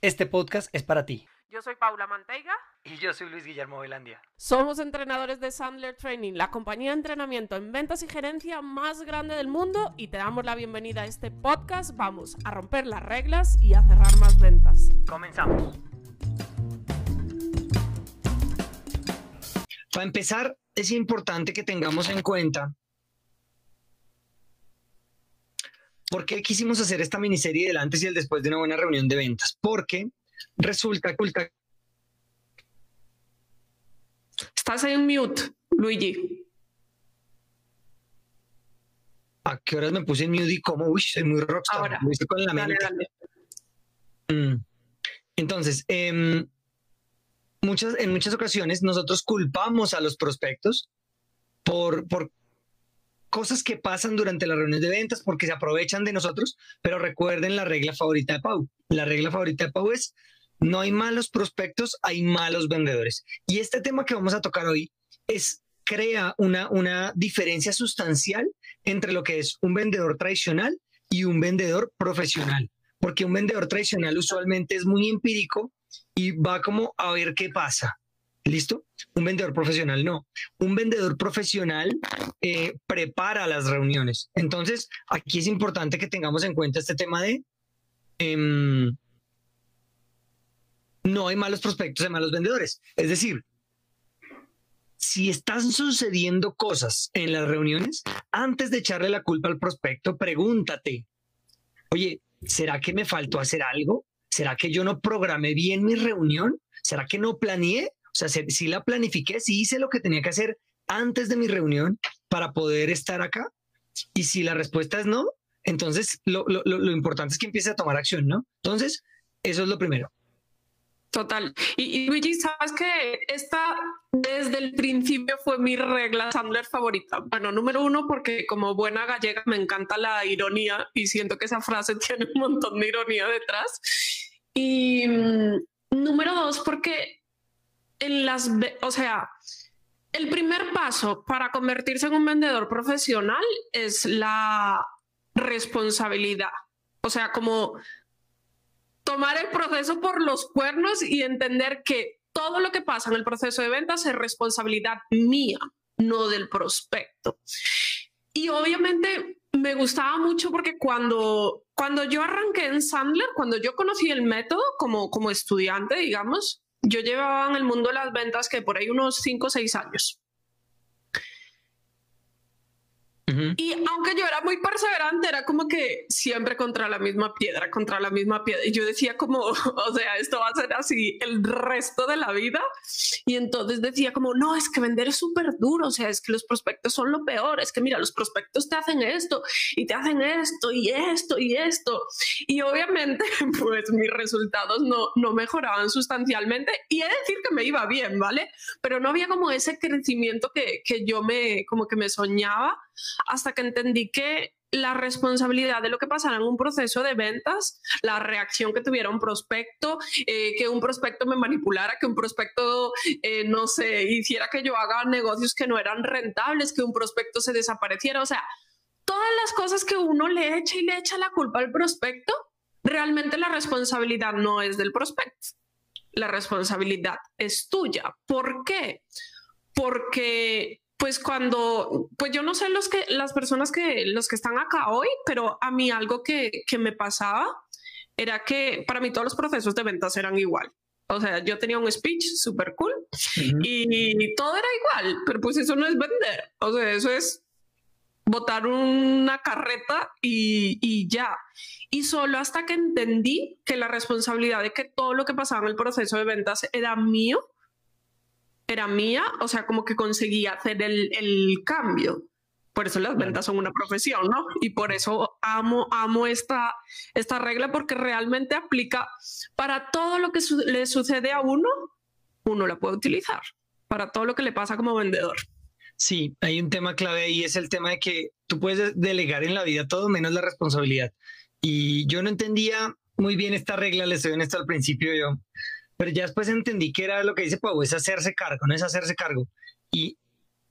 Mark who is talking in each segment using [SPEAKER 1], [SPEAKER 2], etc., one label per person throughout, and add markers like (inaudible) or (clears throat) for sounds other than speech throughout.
[SPEAKER 1] este podcast es para ti.
[SPEAKER 2] Yo soy Paula Manteiga.
[SPEAKER 1] Y yo soy Luis Guillermo Velandia.
[SPEAKER 2] Somos entrenadores de Sandler Training, la compañía de entrenamiento en ventas y gerencia más grande del mundo y te damos la bienvenida a este podcast. Vamos a romper las reglas y a cerrar más ventas.
[SPEAKER 1] Comenzamos. Para empezar, es importante que tengamos en cuenta por qué quisimos hacer esta miniserie del antes y el después de una buena reunión de ventas. Porque resulta que...
[SPEAKER 2] Estás en mute, Luigi.
[SPEAKER 1] ¿A qué horas me puse en mute y cómo? Uy, soy muy rockstar.
[SPEAKER 2] Ahora.
[SPEAKER 1] con la mente.
[SPEAKER 2] dale.
[SPEAKER 1] Mm. Entonces, em, muchas, en muchas ocasiones nosotros culpamos a los prospectos por, por cosas que pasan durante las reuniones de ventas porque se aprovechan de nosotros, pero recuerden la regla favorita de Pau. La regla favorita de Pau es no hay malos prospectos, hay malos vendedores. Y este tema que vamos a tocar hoy es crea una, una diferencia sustancial entre lo que es un vendedor tradicional y un vendedor profesional. Porque un vendedor tradicional usualmente es muy empírico y va como a ver qué pasa. ¿Listo? Un vendedor profesional no. Un vendedor profesional eh, prepara las reuniones. Entonces, aquí es importante que tengamos en cuenta este tema de em, no hay malos prospectos, hay malos vendedores. Es decir, si están sucediendo cosas en las reuniones, antes de echarle la culpa al prospecto, pregúntate, oye, ¿será que me faltó hacer algo? ¿Será que yo no programé bien mi reunión? ¿Será que no planeé? O sea, si si la planifiqué, si hice lo que tenía que hacer antes de mi reunión para poder estar acá. Y si la respuesta es no, entonces lo, lo- lo- importante es que empiece a tomar acción, ¿no? Entonces, eso es lo primero.
[SPEAKER 2] Total. Y, y Luigi, sabes que esta desde el principio fue mi regla Sandler favorita. Bueno, número uno, porque como buena gallega me encanta la ironía y siento que esa frase (laughs) tiene un montón de ironía detrás. Y mm, número dos, porque en las, o sea, el primer paso para convertirse en un vendedor profesional es la responsabilidad. O sea, como tomar el proceso por los cuernos y entender que todo lo que pasa en el proceso de ventas es responsabilidad mía, no del prospecto. Y obviamente me gustaba mucho porque cuando, cuando yo arranqué en Sandler, cuando yo conocí el método como, como estudiante, digamos, yo llevaba en el mundo de las ventas que por ahí unos 5 o 6 años.
[SPEAKER 1] Ujú.
[SPEAKER 2] Y aunque yo era muy perseverante, era como que siempre contra la misma piedra, contra la misma piedra. Y yo decía como, (laughs) o sea, esto va a ser así el resto de la vida. Y entonces decía como, no, es que vender es súper duro, o sea, es que los prospectos son lo peor, es que mira, los prospectos te hacen esto y te hacen esto y esto y esto. Y obviamente, (laughs) pues mis resultados no, no mejoraban sustancialmente. Y he de decir que me iba bien, ¿vale? Pero no había como ese crecimiento que, que yo me, como que me soñaba hasta que entendí que la responsabilidad de lo que pasara en un proceso de ventas, la reacción que tuviera un prospecto, eh, que un prospecto me manipulara, que un prospecto, eh, no sé, hiciera que yo haga negocios que no eran rentables, que un prospecto se desapareciera, o sea, todas las cosas que uno le echa y le echa la culpa al prospecto, realmente la responsabilidad no es del prospecto, la responsabilidad es tuya. ¿Por qué? Porque pues cuando, pues yo no sé los que, las personas que, los que están acá hoy, pero a mí algo que, que me pasaba era que para mí todos los procesos de ventas eran igual. O sea, yo tenía un speech súper cool Y todo era igual, pero pues eso no es vender. O sea, eso es botar una carreta y, y, ya. Y solo hasta que entendí que la responsabilidad de que todo lo que pasaba en el proceso de ventas era mío, era mía, o sea, como que conseguí hacer el, el cambio. Por eso las ventas son una profesión, ¿no? Y por eso amo, amo esta, esta regla porque realmente aplica para todo lo que le sucede a uno, uno la puede utilizar para todo lo que le pasa como vendedor.
[SPEAKER 1] Sí, hay un tema clave y es el tema de que tú puedes delegar en la vida todo menos la responsabilidad. Y yo no entendía muy bien esta regla, le estoy honesto al principio yo, pero ya después entendí que era lo que dice Pau, es hacerse cargo, no es hacerse cargo. Y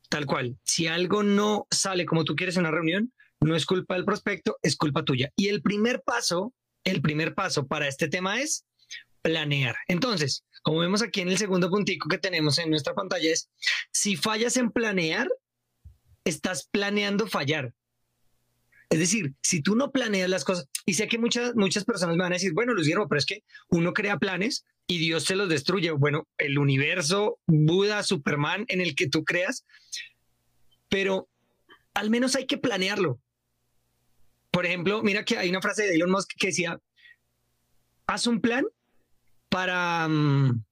[SPEAKER 1] tal cual, si algo no sale como tú quieres en una reunión, no es culpa del prospecto, es culpa tuya. Y el primer paso, el primer paso para este tema es planear. Entonces, como vemos aquí en el segundo puntico que tenemos en nuestra pantalla es, si fallas en planear, estás planeando fallar. Es decir, si tú no planeas las cosas, y sé que muchas, muchas personas me van a decir, bueno, Guillermo, pero es que uno crea planes y Dios se los destruye. Bueno, el universo, Buda, Superman, en el que tú creas, pero al menos hay que planearlo. Por ejemplo, mira que hay una frase de Elon Musk que decía, haz un plan para, mm,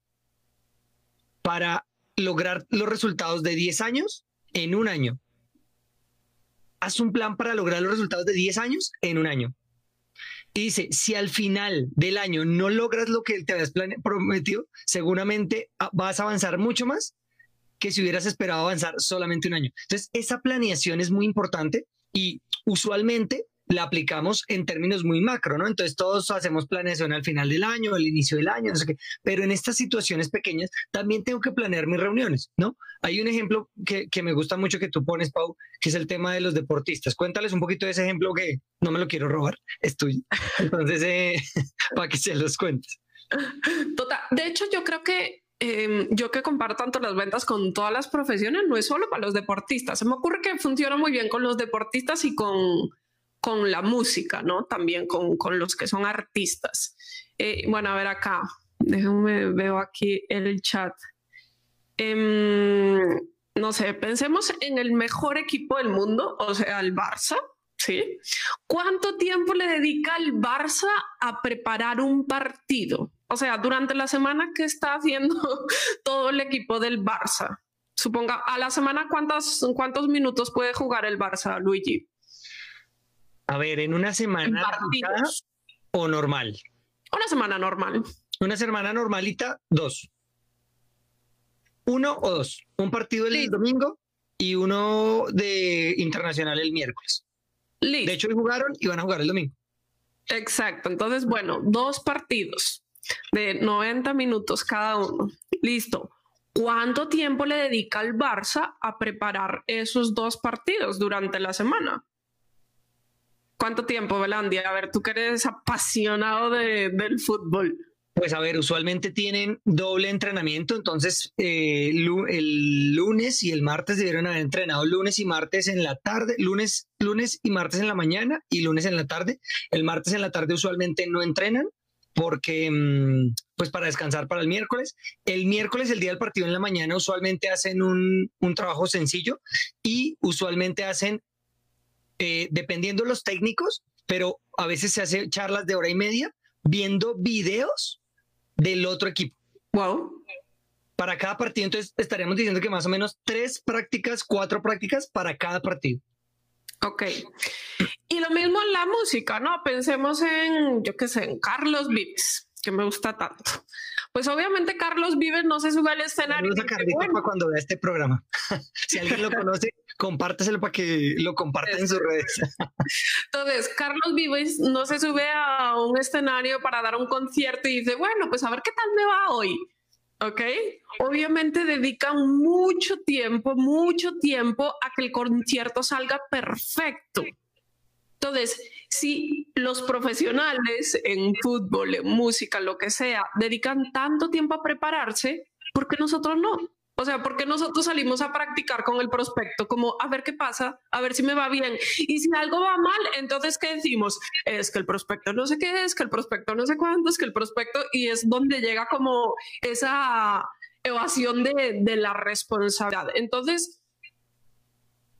[SPEAKER 1] para lograr los resultados de 10 años en un año. Haz un plan para lograr los resultados de 10 años en un año. Y dice, si al final del año no logras lo que te habías prometido, seguramente vas a avanzar mucho más que si hubieras esperado avanzar solamente un año. Entonces, esa planeación es muy importante y usualmente la aplicamos en términos muy macro, ¿no? Entonces todos hacemos planeación al final del año, al inicio del año, no sé qué, pero en estas situaciones pequeñas también tengo que planear mis reuniones, ¿no? Hay un ejemplo que, que me gusta mucho que tú pones, Pau, que es el tema de los deportistas. Cuéntales un poquito de ese ejemplo que no me lo quiero robar, es tuyo. (laughs) Entonces, eh, (laughs) para que se los cuentes.
[SPEAKER 2] Total. De hecho, yo creo que em, yo que comparo tanto las ventas con todas las profesiones, no es solo para los deportistas. Se me ocurre que funciona muy bien con los deportistas y con con la música, ¿no? También con, con los que son artistas. Eh, bueno, a ver acá, déjenme, veo aquí el chat. Em, no sé, pensemos en el mejor equipo del mundo, o sea, el Barça, ¿sí? ¿Cuánto tiempo le dedica el Barça a preparar un partido? O sea, durante la semana que está haciendo (laughs) todo el equipo del Barça. Suponga, a la semana, ¿cuántos, cuántos minutos puede jugar el Barça, Luigi?
[SPEAKER 1] A ver, en una semana o normal.
[SPEAKER 2] Una semana normal.
[SPEAKER 1] Una semana normalita, dos. Uno o dos. Un partido el domingo y uno de internacional el miércoles. De hecho, hoy jugaron y van a jugar el domingo.
[SPEAKER 2] Exacto. Entonces, bueno, dos partidos de 90 minutos cada uno. Listo. ¿Cuánto tiempo le dedica el Barça a preparar esos dos partidos durante la semana? ¿Cuánto tiempo, Belandia? A ver, tú que eres apasionado de, del fútbol.
[SPEAKER 1] Pues a ver, usualmente tienen doble entrenamiento, entonces eh, el lunes y el martes debieron haber entrenado lunes y martes en la tarde, lunes, lunes y martes en la mañana y lunes en la tarde. El martes en la tarde usualmente no entrenan porque mm, pues para descansar para el miércoles. El miércoles, el día del partido en la mañana, usualmente hacen un, un trabajo sencillo y usualmente hacen eh, dependiendo los técnicos, pero a veces se hace charlas de hora y media viendo videos del otro equipo.
[SPEAKER 2] Wow.
[SPEAKER 1] Para cada partido, entonces estaríamos diciendo que más o menos tres prácticas, cuatro prácticas para cada partido.
[SPEAKER 2] Ok. Y lo mismo en la música, ¿no? Pensemos en, yo qué sé, en Carlos Vives, que me gusta tanto. Pues obviamente Carlos Vives no se sube al escenario.
[SPEAKER 1] para cuando vea este programa. (laughs) si alguien lo (laughs) conoce, compárteselo para que lo compartan en sus redes. (laughs)
[SPEAKER 2] Entonces, Carlos Vives no se sube a un escenario para dar un concierto y dice, bueno, pues a ver qué tal me va hoy. ¿Ok? Obviamente dedican mucho tiempo, mucho tiempo a que el concierto salga perfecto. Entonces, si los profesionales en fútbol, en música, lo que sea, dedican tanto tiempo a prepararse, ¿por qué nosotros no? O sea, porque nosotros salimos a practicar con el prospecto, como a ver qué pasa, a ver si me va bien. Y si algo va mal, entonces, ¿qué decimos? Es que el prospecto no sé qué es, que el prospecto no sé cuánto, es que el prospecto, y es donde llega como esa, evasión de, de la responsabilidad. Entonces,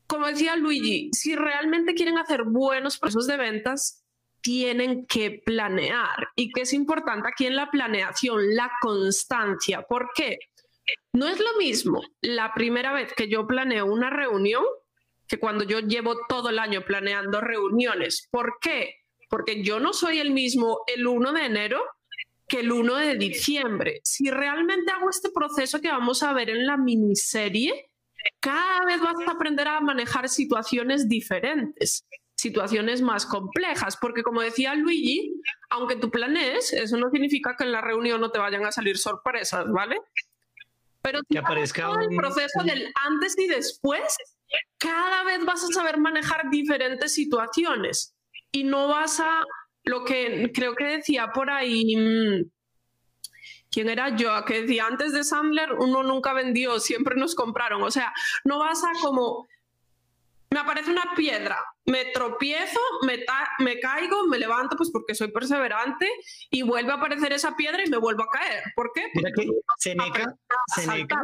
[SPEAKER 2] como decía Luigi, si realmente quieren hacer buenos procesos de ventas, tienen que planear. Y que es importante aquí en la planeación, la constancia. ¿Por qué? No es lo mismo la primera vez que yo planeo una reunión que cuando yo llevo todo el año planeando reuniones. ¿Por qué? Porque yo no soy el mismo el 1 de enero que el 1 de diciembre. Si realmente hago este proceso que vamos a ver en la miniserie, cada vez vas a aprender a manejar situaciones diferentes, situaciones más complejas, porque como decía Luigi, aunque tú planees, eso no significa que en la reunión no te vayan a salir sorpresas, ¿vale? Pero si aparezca el proceso del antes y después, cada vez vas a saber manejar diferentes situaciones y no vas a, lo que creo que decía por ahí, mm, ¿quién era yo? Que decía, antes de Sandler uno nunca vendió, siempre nos compraron. O sea, no vas a como, me aparece una piedra, me tropiezo, me, me caigo, me levanto, pues porque soy perseverante, y vuelve a aparecer esa piedra y me vuelvo a caer. ¿Por qué?
[SPEAKER 1] Mira que Seneca, Seneca,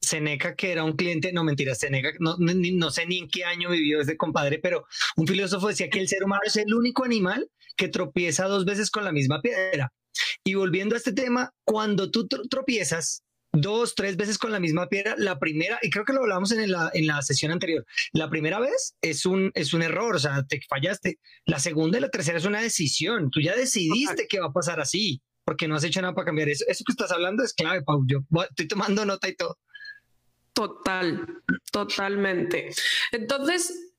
[SPEAKER 1] Seneca, que era un cliente, no mentira, Seneca, no, no, sé ni en qué año vivió ese compadre, pero un filósofo decía que el ser humano es el único animal que tropieza dos veces con la misma piedra. Y volviendo a este tema, cuando tú tropiezas dos, tres veces con la misma piedra, la primera, y creo que lo hablamos en la, en la sesión anterior, la primera vez es un, es un error, o sea, te fallaste. La segunda y la tercera es una decisión. Tú ya decidiste que va a pasar así, porque no has hecho nada para cambiar eso. Eso que estás hablando es clave, Pau. Yo estoy tomando nota y todo.
[SPEAKER 2] Total, totalmente. Entonces,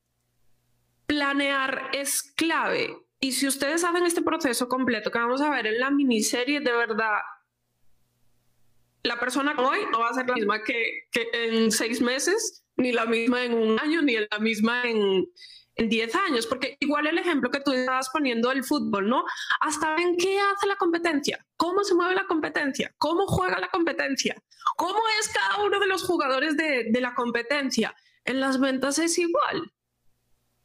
[SPEAKER 2] planear es clave. Y si ustedes hacen este proceso completo que vamos a ver en la miniserie, de verdad, la persona hoy no va a ser la misma que, que en seis meses, ni la misma en un año, ni la misma en, en 10 años, porque igual el ejemplo que tú estabas poniendo del fútbol, ¿no? Hasta en qué hace la competencia, cómo se mueve la competencia, cómo juega la competencia, cómo es cada uno de los jugadores de, de la competencia. En las ventas es igual.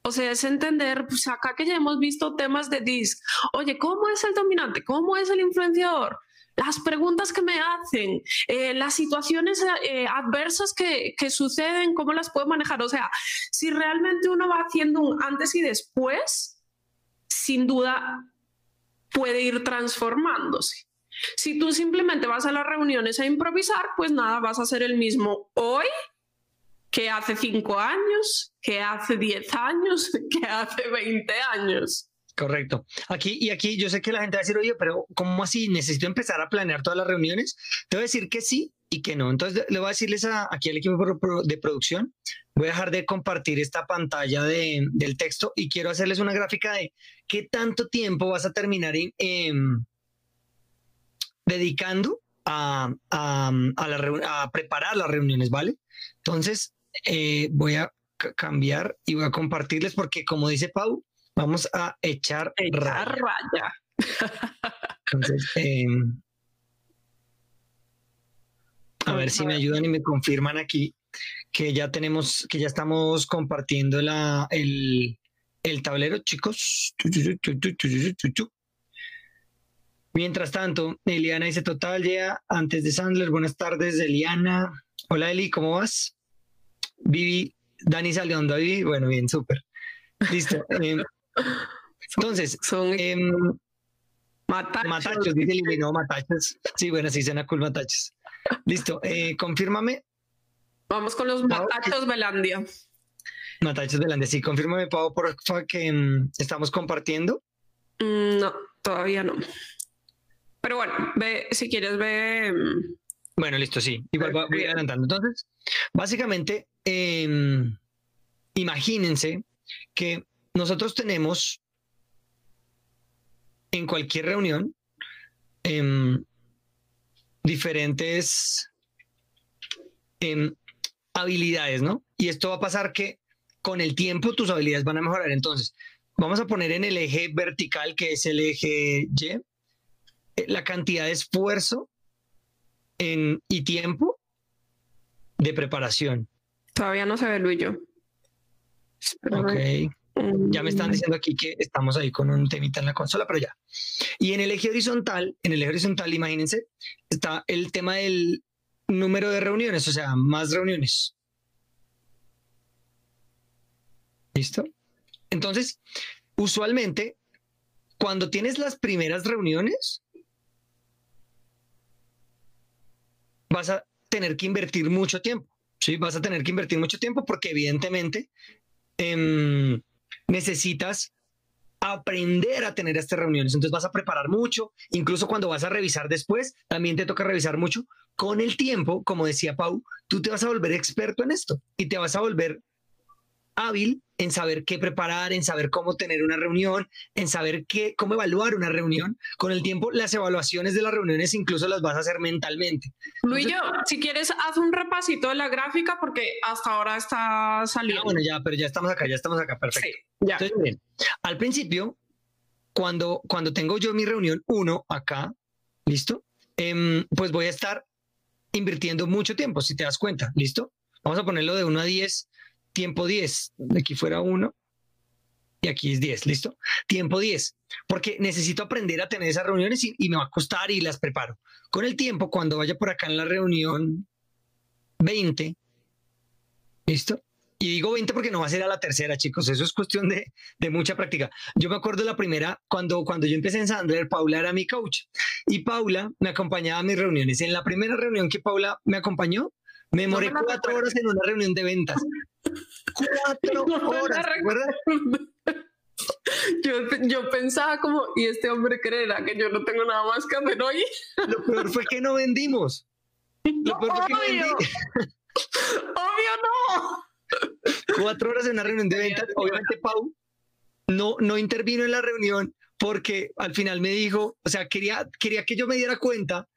[SPEAKER 2] O sea, es entender, pues acá que ya hemos visto temas de DISC, oye, ¿cómo es el dominante? ¿Cómo es el influenciador? Las preguntas que me hacen, eh, las situaciones eh, adversas que, que, suceden, ¿cómo las puedo manejar? O sea, si realmente uno va haciendo un antes y después, sin duda puede ir transformándose. Si tú simplemente vas a las reuniones a improvisar, pues nada, vas a ser el mismo hoy que hace cinco años, que hace diez años, (laughs) que hace veinte años.
[SPEAKER 1] Correcto. Aquí y aquí yo sé que la gente va a decir, oye, pero ¿cómo así? ¿Necesito empezar a planear todas las reuniones? Te voy a decir que sí y que no. Entonces le voy a decirles aquí al equipo de producción, voy a dejar de compartir esta pantalla de, del texto y quiero hacerles una gráfica de qué tanto tiempo vas a terminar em, dedicando a, a, a, a preparar las reuniones, ¿vale? Entonces, eh, voy a cambiar y voy a compartirles porque como dice Pau, vamos a echar,
[SPEAKER 2] raya.
[SPEAKER 1] Entonces, em, a ver si me ayudan y me confirman aquí que ya tenemos, que ya estamos compartiendo la, el, el tablero, chicos. Mientras tanto, Eliana dice total ya antes de Sandler. Buenas tardes, Eliana. Hola Eli, ¿cómo vas? Vivi, Dani salió onda, Vivi. Bueno, bien, súper. Listo. (laughs) Em, entonces, son eh, matachos. matachos, dice eliminó matachos. Sí, bueno, sí, suena cool matachos. Listo, eh, confírmame.
[SPEAKER 2] Vamos con los matachos Belandia.
[SPEAKER 1] Matachos Belandia, sí, confírmame, Pau, por favor, que um, estamos compartiendo.
[SPEAKER 2] Mm, no, todavía no. Pero bueno, ve, si quieres, ve.
[SPEAKER 1] Bueno, listo, sí. Igual voy adelantando. Entonces, básicamente, Em, imagínense que nosotros tenemos en cualquier reunión em, diferentes em, habilidades, ¿no? Y esto va a pasar que con el tiempo tus habilidades van a mejorar. Entonces, vamos a poner en el eje vertical, que es el eje Y, eh, la cantidad de esfuerzo en, y tiempo de preparación.
[SPEAKER 2] Todavía no se ve Luis yo.
[SPEAKER 1] Ok. Ya me están diciendo aquí que estamos ahí con un temita en la consola, pero ya. Y en el eje horizontal, en el eje horizontal, imagínense, está el tema del número de reuniones, o sea, más reuniones. ¿Listo? Entonces, usualmente, cuando tienes las primeras reuniones, vas a tener que invertir mucho tiempo. Sí, vas a tener que invertir mucho tiempo porque evidentemente em, necesitas aprender a tener estas reuniones. Entonces vas a preparar mucho, incluso cuando vas a revisar después, también te toca revisar mucho. Con el tiempo, como decía Pau, tú te vas a volver experto en esto y te vas a volver hábil en saber qué preparar, en saber cómo tener una reunión, en saber qué, cómo evaluar una reunión. Con el tiempo, las evaluaciones de las reuniones incluso las vas a hacer mentalmente.
[SPEAKER 2] Luis, si quieres, haz un repasito de la gráfica porque hasta ahora está saliendo.
[SPEAKER 1] Ah, bueno, ya, pero ya estamos acá, ya estamos acá, perfecto. ya. Entonces, bien, al principio, cuando, cuando tengo yo mi reunión 1 acá, ¿listo? Em, pues voy a estar invirtiendo mucho tiempo, si te das cuenta, ¿listo? Vamos a ponerlo de 1 a 10 tiempo 10, aquí fuera 1 y aquí es 10, ¿listo? Tiempo 10, porque necesito aprender a tener esas reuniones y, me va a costar y las preparo. Con el tiempo, cuando vaya por acá en la reunión 20, ¿listo? Y digo 20 porque no va a ser a la tercera, chicos. Eso es cuestión de, de, mucha práctica. Yo me acuerdo la primera, cuando, cuando yo empecé en Sandler, Paula era mi coach. Y Paula me acompañaba a mis reuniones. En la primera reunión que Paula me acompañó, me demoré cuatro horas en una reunión de ventas. Cuatro (laughs) horas, (laughs)
[SPEAKER 2] Yo, yo, pensaba como, ¿y este hombre creerá que yo no tengo nada más que hacer hoy? (laughs)
[SPEAKER 1] Lo peor fue que no vendimos. Lo peor fue que no vendí.
[SPEAKER 2] Obvio no.
[SPEAKER 1] Cuatro horas en una reunión de ventas. Obviamente Pau no, no intervino en la reunión porque al final me dijo, o sea, quería, quería que yo me diera cuenta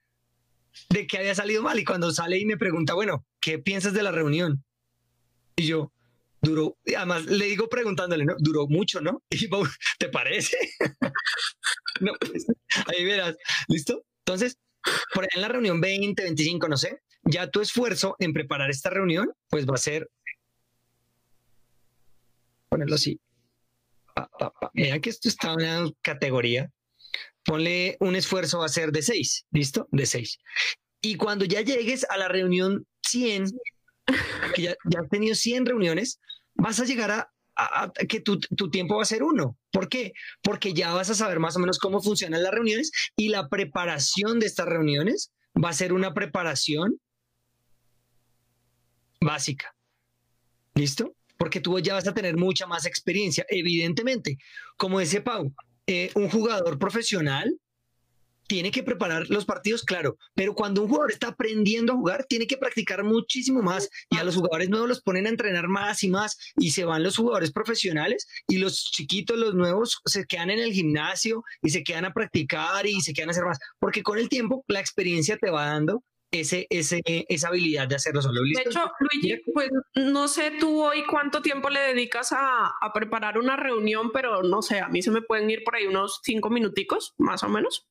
[SPEAKER 1] de que había salido mal y cuando sale y me pregunta, bueno, ¿qué piensas de la reunión? Y yo, duró, además le digo preguntándole, ¿no? Duró mucho, ¿no? (laughs) Y ¿te parece? (laughs) no, pues, ahí verás, ¿listo? Entonces, por ahí en la reunión 20, 25, no sé, ya tu esfuerzo en preparar esta reunión, pues va a ser, ponerlo así, mira que esto está en una categoría, ponle un esfuerzo va a ser de 6, ¿listo? De 6. Y cuando ya llegues a la reunión 100, que ya, has tenido 100 reuniones, vas a llegar a, que tu, tiempo va a ser uno. ¿Por qué? Porque ya vas a saber más o menos cómo funcionan las reuniones y la preparación de estas reuniones va a ser una preparación básica. ¿Listo? Porque tú ya vas a tener mucha más experiencia. Evidentemente, como dice Pau, eh, un jugador profesional tiene que preparar los partidos, claro, pero cuando un jugador está aprendiendo a jugar, tiene que practicar muchísimo más y a los jugadores nuevos los ponen a entrenar más y más y se van los jugadores profesionales y los chiquitos, los nuevos, se quedan en el gimnasio y se quedan a practicar y se quedan a hacer más, porque con el tiempo la experiencia te va dando ese, ese, esa habilidad de hacerlo solo.
[SPEAKER 2] De hecho, Luigi, pues no sé tú hoy cuánto tiempo le dedicas a, a, preparar una reunión, pero no sé, a mí se me pueden ir por ahí unos cinco minuticos, más o menos.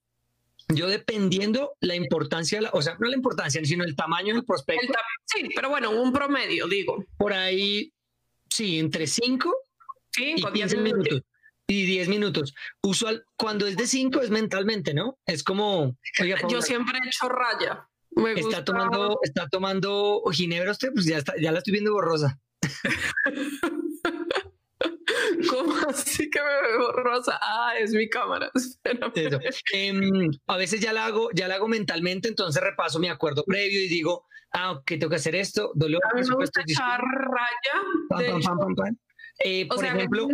[SPEAKER 1] Yo dependiendo la importancia, o sea, no la importancia, sino el tamaño del prospecto.
[SPEAKER 2] sí, pero bueno, un promedio, digo.
[SPEAKER 1] Por ahí, sí, entre 5 y 15 minutos. Y 10 minutos. Usual, cuando es de 5 es mentalmente, ¿no? Es como...
[SPEAKER 2] Yo siempre he hecho raya.
[SPEAKER 1] está tomando, está tomando ginebra usted, pues ya, está, ya la estoy viendo borrosa. (laughs)
[SPEAKER 2] ¿Cómo así que me veo rosa? Ah, es mi cámara. (laughs)
[SPEAKER 1] Em, a veces ya la hago, ya la hago mentalmente, entonces repaso mi acuerdo previo y digo, ah, ok, tengo que hacer esto, dolor,
[SPEAKER 2] a mí me gusta echar raya.
[SPEAKER 1] Eh, por ejemplo,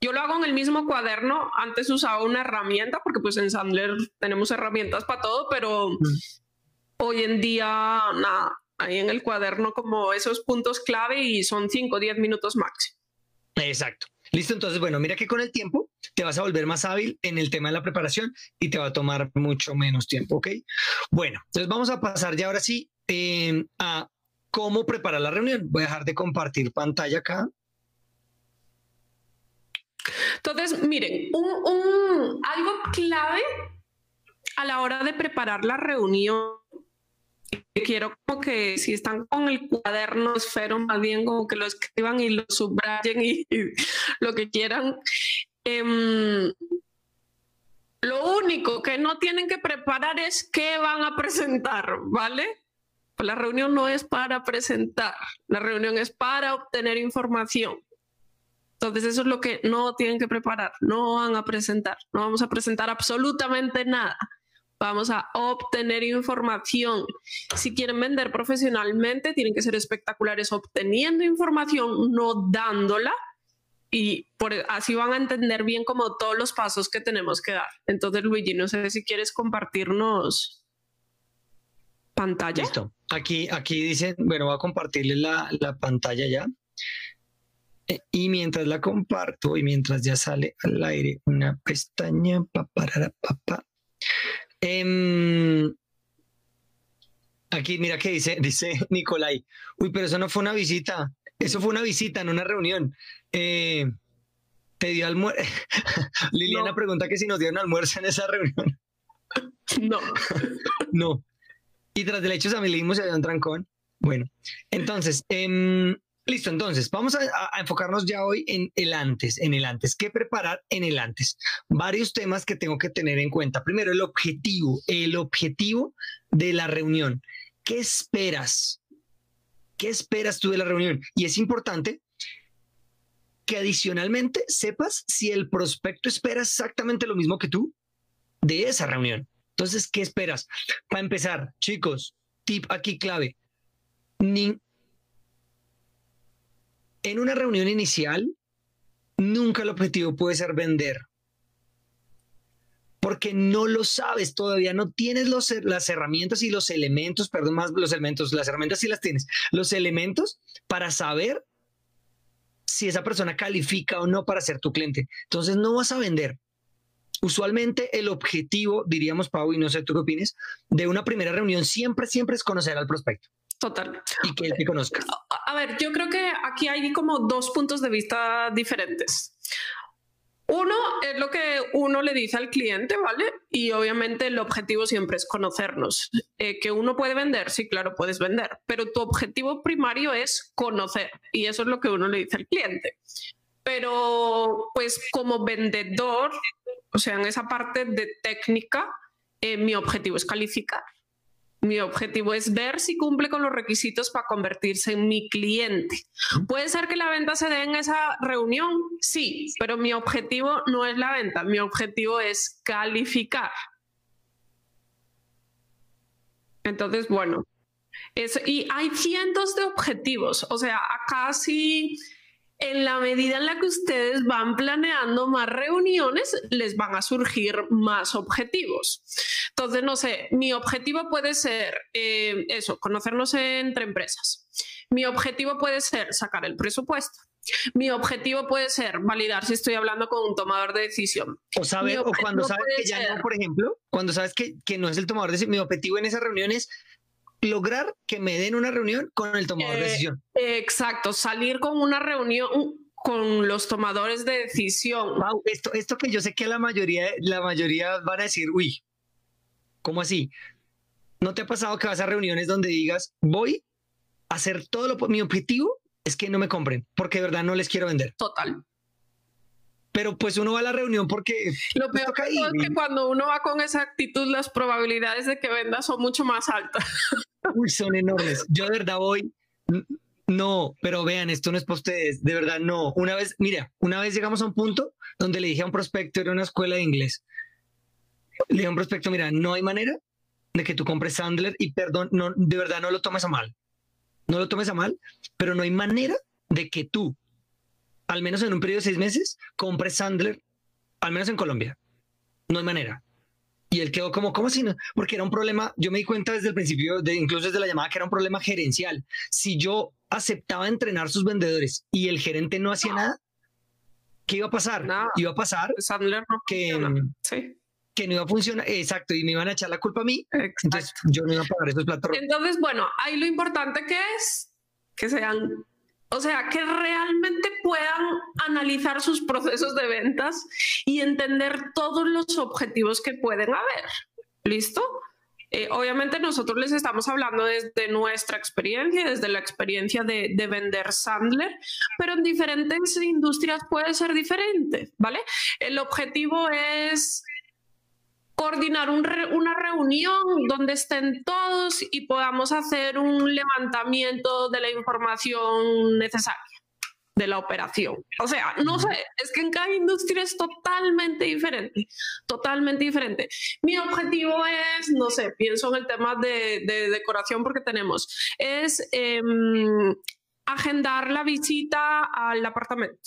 [SPEAKER 2] yo lo hago en el mismo cuaderno. Antes usaba una herramienta porque pues en Sandler tenemos herramientas para todo, pero hoy en día nada, ahí en el cuaderno como esos puntos clave y son 5 o 10 minutos máximo.
[SPEAKER 1] Exacto. Listo, entonces, bueno, mira que con el tiempo te vas a volver más hábil en el tema de la preparación y te va a tomar mucho menos tiempo, ¿ok? Bueno, entonces vamos a pasar ya ahora sí em, a cómo preparar la reunión. Voy a dejar de compartir pantalla acá.
[SPEAKER 2] Entonces, miren, un, algo clave a la hora de preparar la reunión quiero como que si están con el cuaderno esfero, más bien como que lo escriban y lo subrayen y, lo que quieran. Em, lo único que no tienen que preparar es qué van a presentar, ¿vale? Pues la reunión no es para presentar, la reunión es para obtener información. Entonces eso es lo que no tienen que preparar, no van a presentar, no vamos a presentar absolutamente nada. Vamos a obtener información. Si quieren vender profesionalmente, tienen que ser espectaculares obteniendo información, no dándola. Y por, así van a entender bien como todos los pasos que tenemos que dar. Entonces, Luigi, no sé si quieres compartirnos pantalla.
[SPEAKER 1] Listo. Aquí, aquí dicen, bueno, voy a compartirles la, la pantalla ya. Eh, y mientras la comparto y mientras ya sale al aire una pestaña, para papá. Em, aquí, mira que dice, (laughs) dice Nicolai. Uy, pero eso no fue una visita. Eso fue una visita, no una reunión. Eh, te dio almuerzo. (laughs) Liliana pregunta que si nos dieron almuerzo en esa reunión. (laughs)
[SPEAKER 2] No.
[SPEAKER 1] no. Y tras del hecho, a mí le dimos un trancón. Bueno, entonces, eh, Listo, entonces vamos a, enfocarnos ya hoy en el antes, en el antes. ¿Qué preparar en el antes? Varios temas que tengo que tener en cuenta. Primero, el objetivo, el objetivo de la reunión. ¿Qué esperas? ¿Qué esperas tú de la reunión? Y es importante que adicionalmente sepas si el prospecto espera exactamente lo mismo que tú de esa reunión. Entonces, ¿qué esperas? Para empezar, chicos, tip aquí clave. En una reunión inicial, nunca el objetivo puede ser vender. Porque no lo sabes todavía, no tienes las herramientas y los elementos, perdón, más los elementos, las herramientas sí las tienes, los elementos para saber si esa persona califica o no para ser tu cliente. Entonces no vas a vender. Usualmente el objetivo, diríamos, Pau, y no sé tú qué opinas, de una primera reunión siempre, siempre es conocer al prospecto.
[SPEAKER 2] Total.
[SPEAKER 1] Y que te conozca.
[SPEAKER 2] A ver, yo creo que aquí hay como dos puntos de vista diferentes. Uno es lo que uno le dice al cliente, ¿vale? Y obviamente el objetivo siempre es conocernos. Eh, que uno puede vender, sí, claro, puedes vender, pero tu objetivo primario es conocer y eso es lo que uno le dice al cliente. Pero pues como vendedor, o sea, en esa parte de técnica, eh, mi objetivo es calificar. Mi objetivo es ver si cumple con los requisitos para convertirse en mi cliente. ¿Puede ser que la venta se dé en esa reunión? Sí, pero mi objetivo no es la venta, mi objetivo es calificar. Entonces, bueno, y hay cientos de objetivos, o sea, acá sí en la medida en la que ustedes van planeando más reuniones, les van a surgir más objetivos. Entonces, no sé, mi objetivo puede ser eh, eso, conocernos entre empresas. Mi objetivo puede ser sacar el presupuesto. Mi objetivo puede ser validar si estoy hablando con un tomador de decisión.
[SPEAKER 1] O saber, o cuando sabes que ya no, por ejemplo, cuando sabes que, que no es el tomador de decisión, mi objetivo en esa reunión es lograr que me den una reunión con el tomador de eh, decisión.
[SPEAKER 2] Exacto, salir con una reunión con los tomadores de decisión.
[SPEAKER 1] Wow, esto, esto que yo sé que la mayoría, la mayoría van a decir, uy, ¿cómo así? ¿No te ha pasado que vas a reuniones donde digas, voy a hacer todo lo... Mi objetivo es que no me compren, porque de verdad no les quiero vender.
[SPEAKER 2] Total
[SPEAKER 1] pero pues uno va a la reunión porque...
[SPEAKER 2] Lo peor es que cuando uno va con esa actitud, las probabilidades de que venda son mucho más altas. (laughs)
[SPEAKER 1] Uy, son enormes. Yo de verdad voy... No, pero vean, esto no es para ustedes, de verdad no. Una vez, mira, una vez llegamos a un punto donde le dije a un prospecto, era una escuela de inglés, le dije a un prospecto, mira, no hay manera de que tú compres Sandler y perdón, no, de verdad no lo tomes a mal, no lo tomes a mal, pero no hay manera de que tú al menos en un periodo de seis meses, compre Sandler, al menos en Colombia. No hay manera. Y él quedó como, ¿cómo así? No? Porque era un problema, yo me di cuenta desde el principio, de, incluso desde la llamada, que era un problema gerencial. Si yo aceptaba entrenar sus vendedores y el gerente no hacía nada, ¿qué iba a pasar? Iba a pasar
[SPEAKER 2] Sandler
[SPEAKER 1] que, que no iba a funcionar, exacto, y me iban a echar la culpa a mí. Entonces yo no iba a pagar esos platos.
[SPEAKER 2] Entonces, bueno, ahí lo importante que es que sean o sea, que realmente puedan analizar sus procesos de ventas y entender todos los objetivos que pueden haber. ¿Listo? Eh, obviamente nosotros les estamos hablando desde nuestra experiencia, desde la experiencia de, de, vender Sandler, pero en diferentes industrias puede ser diferente, ¿vale? El objetivo es coordinar una reunión donde estén todos y podamos hacer un levantamiento de la información necesaria de la operación. O sea, no sé, es que en cada industria es totalmente diferente, totalmente diferente. Mi objetivo es, no sé, pienso en el tema de, decoración porque tenemos, es em, agendar la visita al apartamento.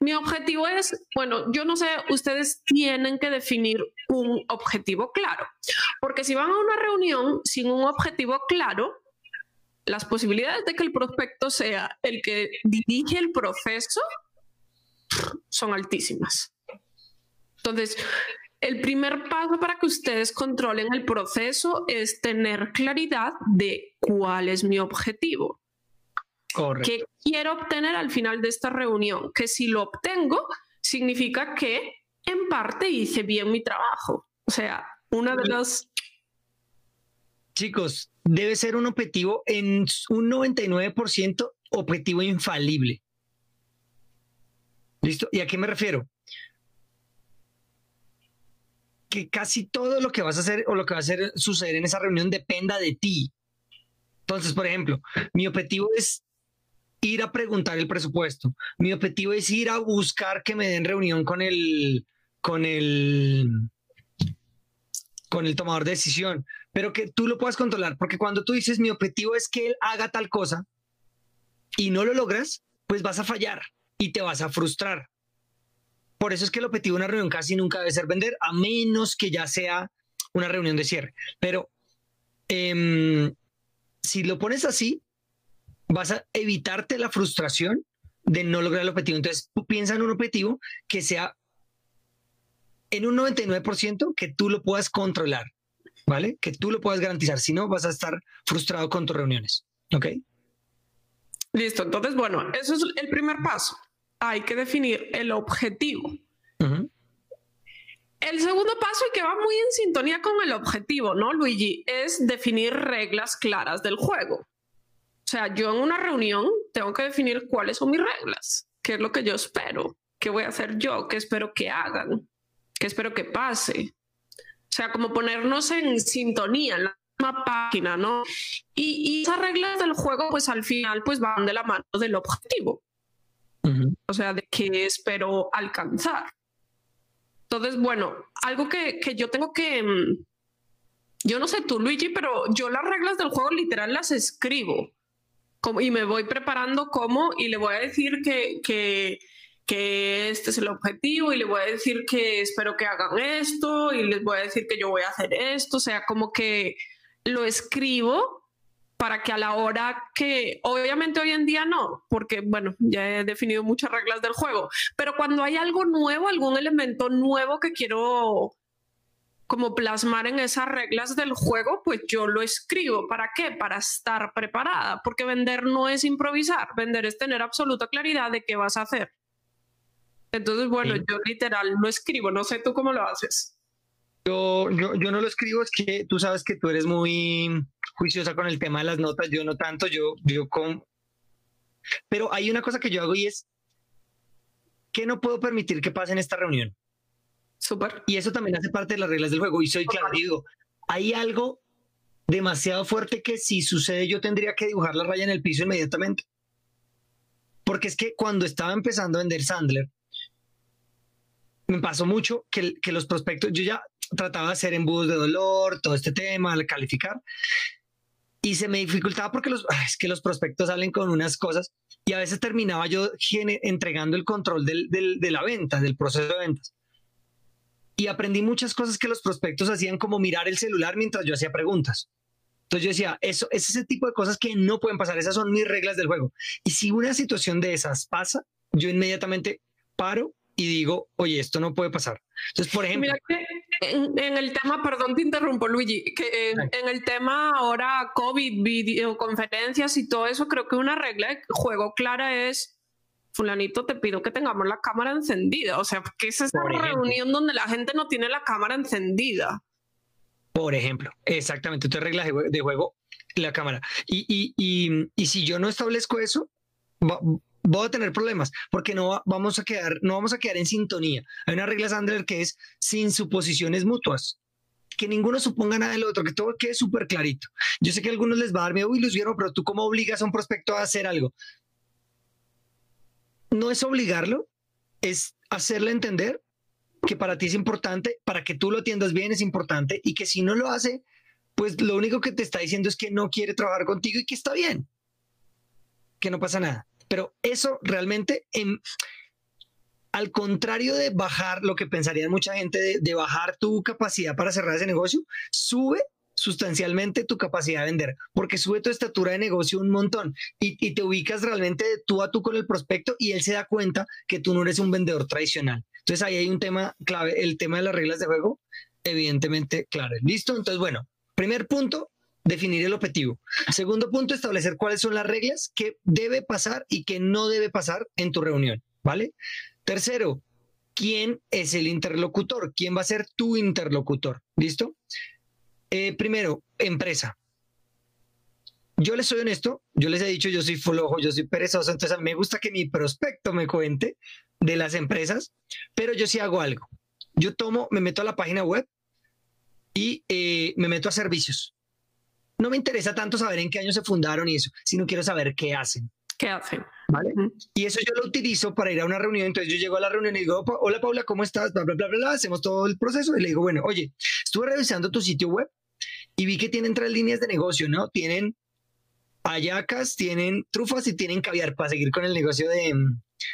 [SPEAKER 2] Mi objetivo es, bueno, yo no sé, ustedes tienen que definir un objetivo claro, porque si van a una reunión sin un objetivo claro, las posibilidades de que el prospecto sea el que dirige el proceso son altísimas. Entonces, el primer paso para que ustedes controlen el proceso es tener claridad de cuál es mi objetivo. ¿Qué quiero obtener al final de esta reunión? Que si lo obtengo, significa que en parte hice bien mi trabajo. O sea, una de las...
[SPEAKER 1] Chicos, debe ser un objetivo en un 99% objetivo infalible. ¿Listo? ¿Y a qué me refiero? Que casi todo lo que vas a hacer o lo que va a hacer suceder en esa reunión dependa de ti. Entonces, por ejemplo, mi objetivo es ir a preguntar el presupuesto. Mi objetivo es ir a buscar que me den reunión con el, con el, con el tomador de decisión, pero que tú lo puedas controlar, porque cuando tú dices mi objetivo es que él haga tal cosa y no lo logras, pues vas a fallar y te vas a frustrar. Por eso es que el objetivo de una reunión casi nunca debe ser vender, a menos que ya sea una reunión de cierre. Pero em, si lo pones así, vas a evitarte la frustración de no lograr el objetivo. Entonces, tú piensa en un objetivo que sea en un 99% que tú lo puedas controlar, ¿vale? Que tú lo puedas garantizar. Si no, vas a estar frustrado con tus reuniones. ¿Ok?
[SPEAKER 2] Listo. Entonces, bueno, eso es el primer paso. Hay que definir el objetivo. El segundo paso, y que va muy en sintonía con el objetivo, ¿no, Luigi? Es definir reglas claras del juego. O sea, yo en una reunión tengo que definir cuáles son mis reglas, qué es lo que yo espero, qué voy a hacer yo, qué espero que hagan, qué espero que pase. O sea, como ponernos en sintonía en la misma página, ¿no? Y, esas reglas del juego, pues al final, pues van de la mano del objetivo. O sea, de qué espero alcanzar. Entonces, bueno, algo que, que yo tengo que... Mm, yo no sé tú, Luigi, pero yo las reglas del juego literal las escribo y me voy preparando cómo y le voy a decir que, que, que, este es el objetivo y le voy a decir que espero que hagan esto y les voy a decir que yo voy a hacer esto, o sea, como que lo escribo para que a la hora que, obviamente hoy en día no, porque bueno, ya he definido muchas reglas del juego, pero cuando hay algo nuevo, algún elemento nuevo que quiero como plasmar en esas reglas del juego, pues yo lo escribo. ¿Para qué? Para estar preparada, porque vender no es improvisar, vender es tener absoluta claridad de qué vas a hacer. Entonces, bueno, yo literal lo escribo, no sé tú cómo lo haces.
[SPEAKER 1] Yo, yo, yo no lo escribo, es que tú sabes que tú eres muy juiciosa con el tema de las notas, yo no tanto, yo, yo con... Pero hay una cosa que yo hago y es que no puedo permitir que pase en esta reunión. Y eso también hace parte de las reglas del juego. Y soy claro, digo, hay algo demasiado fuerte que si sucede yo tendría que dibujar la raya en el piso inmediatamente. Porque es que cuando estaba empezando a vender Sandler, me pasó mucho que, que los prospectos, yo ya trataba de hacer embudos de dolor, todo este tema, al calificar, y se me dificultaba porque los, es que los prospectos salen con unas cosas y a veces terminaba yo entregando el control del, del, de la venta, del proceso de ventas y aprendí muchas cosas que los prospectos hacían como mirar el celular mientras yo hacía preguntas. Entonces yo decía, eso es ese tipo de cosas que no pueden pasar, esas son mis reglas del juego. Y si una situación de esas pasa, yo inmediatamente paro y digo, oye, esto no puede pasar. Entonces, por ejemplo...
[SPEAKER 2] en, el tema, perdón, te interrumpo, Luigi, que en, el tema ahora COVID, videoconferencias y todo eso, creo que una regla de juego clara es fulanito, te pido que tengamos la cámara encendida. O sea, ¿qué es esa reunión donde la gente no tiene la cámara encendida?
[SPEAKER 1] Por ejemplo, exactamente, tú reglas de juego la cámara. Y, y, y, y, si yo no establezco eso, voy a tener problemas porque no vamos a quedar, no vamos a quedar en sintonía. Hay una regla Sandler que es sin suposiciones mutuas. que ninguno suponga nada del otro, que todo quede súper clarito. Yo sé que a algunos les va a dar miedo, y los vieron, pero tú cómo obligas a un prospecto a hacer algo. No es obligarlo, es hacerle entender que para ti es importante, para que tú lo atiendas bien es importante y que si no lo hace, pues lo único que te está diciendo es que no quiere trabajar contigo y que está bien, que no pasa nada. Pero eso realmente, en, al contrario de bajar lo que pensaría mucha gente, de, bajar tu capacidad para cerrar ese negocio, sube sustancialmente tu capacidad de vender, porque sube tu estatura de negocio un montón y, y, te ubicas realmente tú a tú con el prospecto y él se da cuenta que tú no eres un vendedor tradicional. Entonces ahí hay un tema clave, el tema de las reglas de juego, evidentemente claro. ¿Listo? Entonces, bueno, primer punto, definir el objetivo. Segundo punto, establecer cuáles son las reglas que debe pasar y que no debe pasar en tu reunión, ¿vale? Tercero, ¿quién es el interlocutor? ¿Quién va a ser tu interlocutor? ¿Listo? Eh, primero, empresa. Yo les soy honesto, yo les he dicho, yo soy flojo, yo soy perezoso, entonces a mí me gusta que mi prospecto me cuente de las empresas, pero yo sí hago algo. Yo tomo, me meto a la página web y eh, me meto a servicios. No me interesa tanto saber en qué año se fundaron y eso, sino quiero saber qué hacen.
[SPEAKER 2] ¿Qué hacen?
[SPEAKER 1] ¿Vale? Y eso yo lo utilizo para ir a una reunión. Entonces yo llego a la reunión y digo, hola Paula, ¿cómo estás? Bla, bla, bla, bla, Hacemos todo el proceso y le digo, bueno, oye, estuve revisando tu sitio web y vi que tienen tres líneas de negocio, ¿no? Tienen ayacas, tienen trufas y tienen caviar para seguir con el negocio de,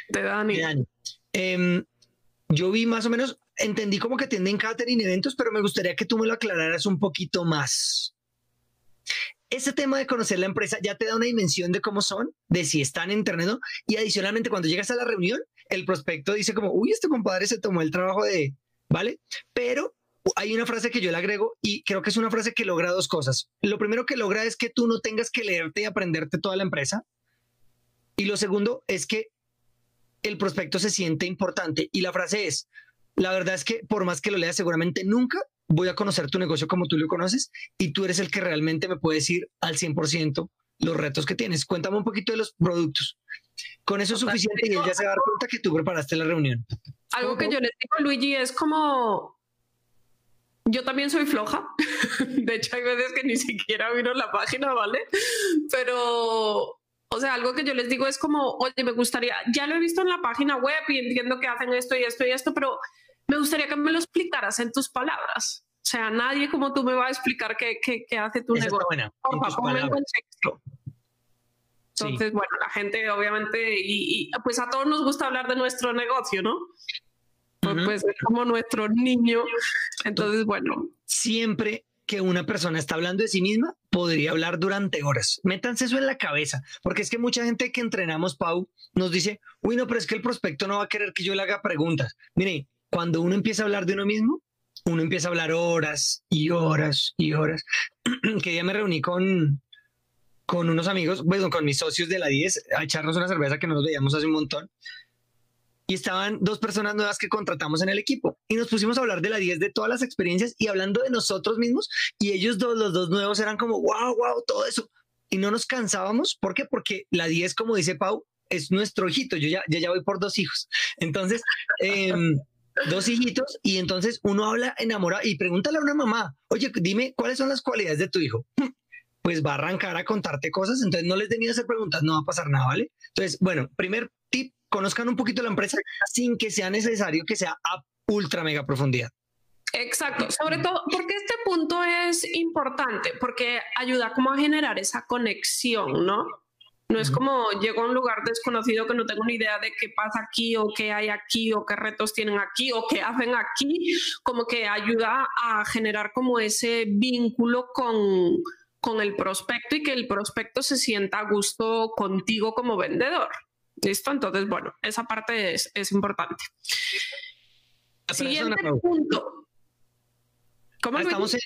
[SPEAKER 2] de Dani.
[SPEAKER 1] Em, yo vi más o menos, entendí como que tienen catering eventos, pero me gustaría que tú me lo aclararas un poquito más ese tema de conocer la empresa ya te da una dimensión de cómo son, de si están en internet y adicionalmente cuando llegas a la reunión, el prospecto dice como, uy, este compadre se tomó el trabajo de, ¿vale? Pero hay una frase que yo le agrego y creo que es una frase que logra dos cosas. Lo primero que logra es que tú no tengas que leerte y aprenderte toda la empresa. Y lo segundo es que el prospecto se siente importante. Y la frase es, la verdad es que por más que lo leas, seguramente nunca voy a conocer tu negocio como tú lo conoces y tú eres el que realmente me puede decir al 100% los retos que tienes. Cuéntame un poquito de los productos. Con eso es suficiente y él ya se va a dar cuenta que tú preparaste la reunión.
[SPEAKER 2] Algo que yo le digo Luigi es como, yo también soy floja. (laughs) De hecho, hay veces que ni siquiera miro la página, ¿vale? Pero, o sea, algo que yo les digo es como, oye, me gustaría, ya lo he visto en la página web y entiendo que hacen esto y esto y esto, pero me gustaría que me lo explicaras en tus palabras. O sea, nadie como tú me va a explicar qué, qué, hace tu negocio.
[SPEAKER 1] Buena,
[SPEAKER 2] Entonces, bueno, la gente obviamente, y, pues a todos nos gusta hablar de nuestro negocio, ¿no? Pues, pues es como nuestro niño. Entonces, bueno.
[SPEAKER 1] Siempre que una persona está hablando de sí misma, podría hablar durante horas. Métanse eso en la cabeza, porque es que mucha gente que entrenamos, Pau, nos dice, uy, no, pero es que el prospecto no va a querer que yo le haga preguntas. Mire, cuando uno empieza a hablar de uno mismo, uno empieza a hablar horas y horas y horas. (clears throat) que día me reuní con, con unos amigos, bueno, con mis socios de la 10, a echarnos una cerveza que no nos veíamos hace un montón. Y estaban dos personas nuevas que contratamos en el equipo. Y nos pusimos a hablar de la 10, de todas las experiencias y hablando de nosotros mismos. Y ellos dos, los dos nuevos, eran como, wow, wow, todo eso. Y no nos cansábamos. ¿Por qué? Porque la 10, como dice Pau, es nuestro hijito. Yo ya, ya, ya voy por dos hijos. Entonces, eh, (laughs) dos hijitos y entonces uno habla enamorado y pregúntale a una mamá, oye, dime cuáles son las cualidades de tu hijo. (laughs) Pues va a arrancar a contarte cosas, entonces no les de hacer preguntas, no va a pasar nada, ¿vale? Entonces, bueno, primer conozcan un poquito la empresa sin que sea necesario que sea a ultra mega profundidad.
[SPEAKER 2] Exacto, sobre todo porque este punto es importante, porque ayuda como a generar esa conexión, ¿no? No es como llego a un lugar desconocido que no tengo ni idea de qué pasa aquí o qué hay aquí o qué retos tienen aquí o qué hacen aquí, como que ayuda a generar como ese vínculo con, con el prospecto y que el prospecto se sienta a gusto contigo como vendedor. ¿Listo? Entonces, bueno, esa parte es, es importante. Siguiente punto.
[SPEAKER 1] ¿Cómo estamos en,